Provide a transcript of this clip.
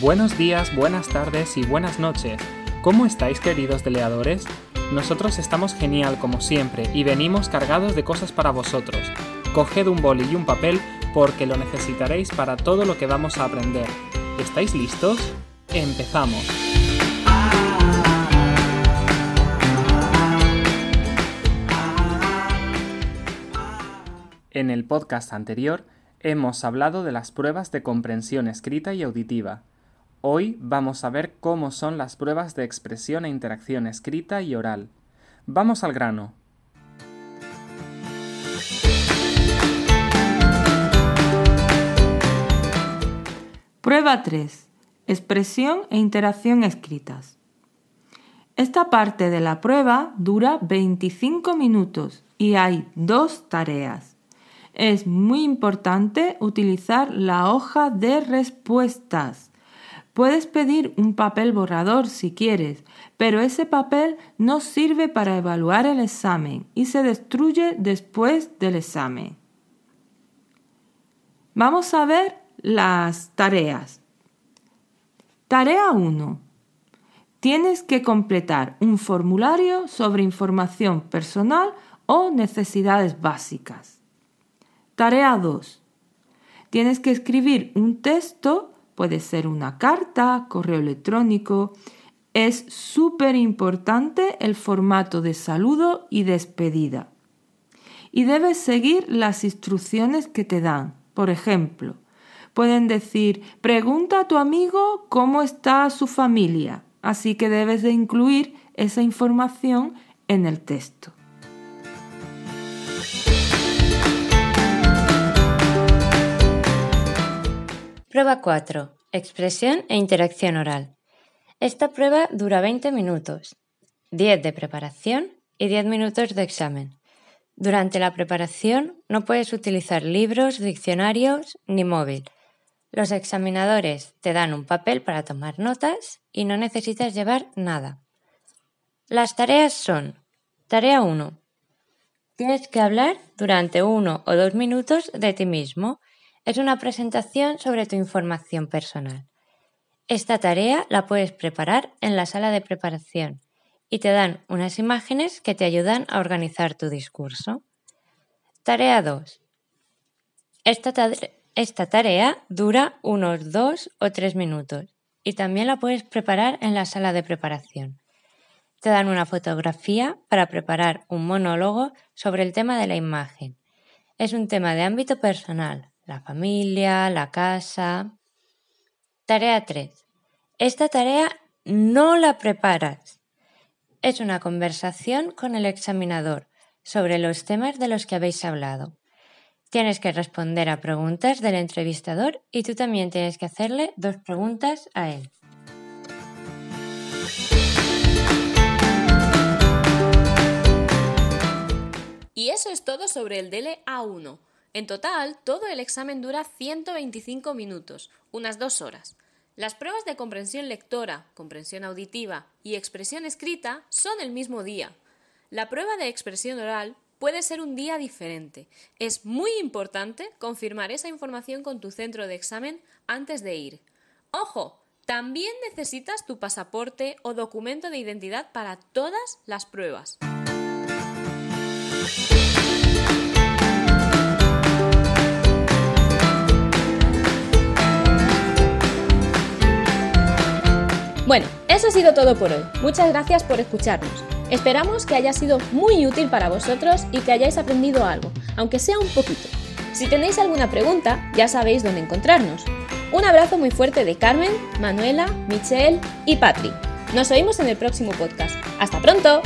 Buenos días, buenas tardes y buenas noches. ¿Cómo estáis queridos deleadores? Nosotros estamos genial como siempre y venimos cargados de cosas para vosotros. Coged un boli y un papel porque lo necesitaréis para todo lo que vamos a aprender. ¿Estáis listos? Empezamos. En el podcast anterior hemos hablado de las pruebas de comprensión escrita y auditiva. Hoy vamos a ver cómo son las pruebas de expresión e interacción escrita y oral. Vamos al grano. Prueba 3. Expresión e interacción escritas. Esta parte de la prueba dura 25 minutos y hay dos tareas. Es muy importante utilizar la hoja de respuestas. Puedes pedir un papel borrador si quieres, pero ese papel no sirve para evaluar el examen y se destruye después del examen. Vamos a ver las tareas. Tarea 1. Tienes que completar un formulario sobre información personal o necesidades básicas. Tarea 2. Tienes que escribir un texto, puede ser una carta, correo electrónico. Es súper importante el formato de saludo y despedida. Y debes seguir las instrucciones que te dan. Por ejemplo, pueden decir, pregunta a tu amigo cómo está su familia. Así que debes de incluir esa información en el texto. Prueba 4. Expresión e interacción oral. Esta prueba dura 20 minutos, 10 de preparación y 10 minutos de examen. Durante la preparación no puedes utilizar libros, diccionarios ni móvil. Los examinadores te dan un papel para tomar notas y no necesitas llevar nada. Las tareas son Tarea 1. Tienes que hablar durante uno o dos minutos de ti mismo es una presentación sobre tu información personal. Esta tarea la puedes preparar en la sala de preparación y te dan unas imágenes que te ayudan a organizar tu discurso. Tarea 2. Esta, esta tarea dura unos 2 o 3 minutos y también la puedes preparar en la sala de preparación. Te dan una fotografía para preparar un monólogo sobre el tema de la imagen. Es un tema de ámbito personal, la familia, la casa. Tarea 3. Esta tarea no la preparas. Es una conversación con el examinador sobre los temas de los que habéis hablado. Tienes que responder a preguntas del entrevistador y tú también tienes que hacerle dos preguntas a él. Y eso es todo sobre el DELE A1. En total, todo el examen dura 125 minutos, unas dos horas. Las pruebas de comprensión lectora, comprensión auditiva y expresión escrita son el mismo día. La prueba de expresión oral puede ser un día diferente. Es muy importante confirmar esa información con tu centro de examen antes de ir. Ojo, también necesitas tu pasaporte o documento de identidad para todas las pruebas. Bueno, eso ha sido todo por hoy. Muchas gracias por escucharnos. Esperamos que haya sido muy útil para vosotros y que hayáis aprendido algo, aunque sea un poquito. Si tenéis alguna pregunta, ya sabéis dónde encontrarnos. Un abrazo muy fuerte de Carmen, Manuela, Michelle y Patri. Nos oímos en el próximo podcast. ¡Hasta pronto!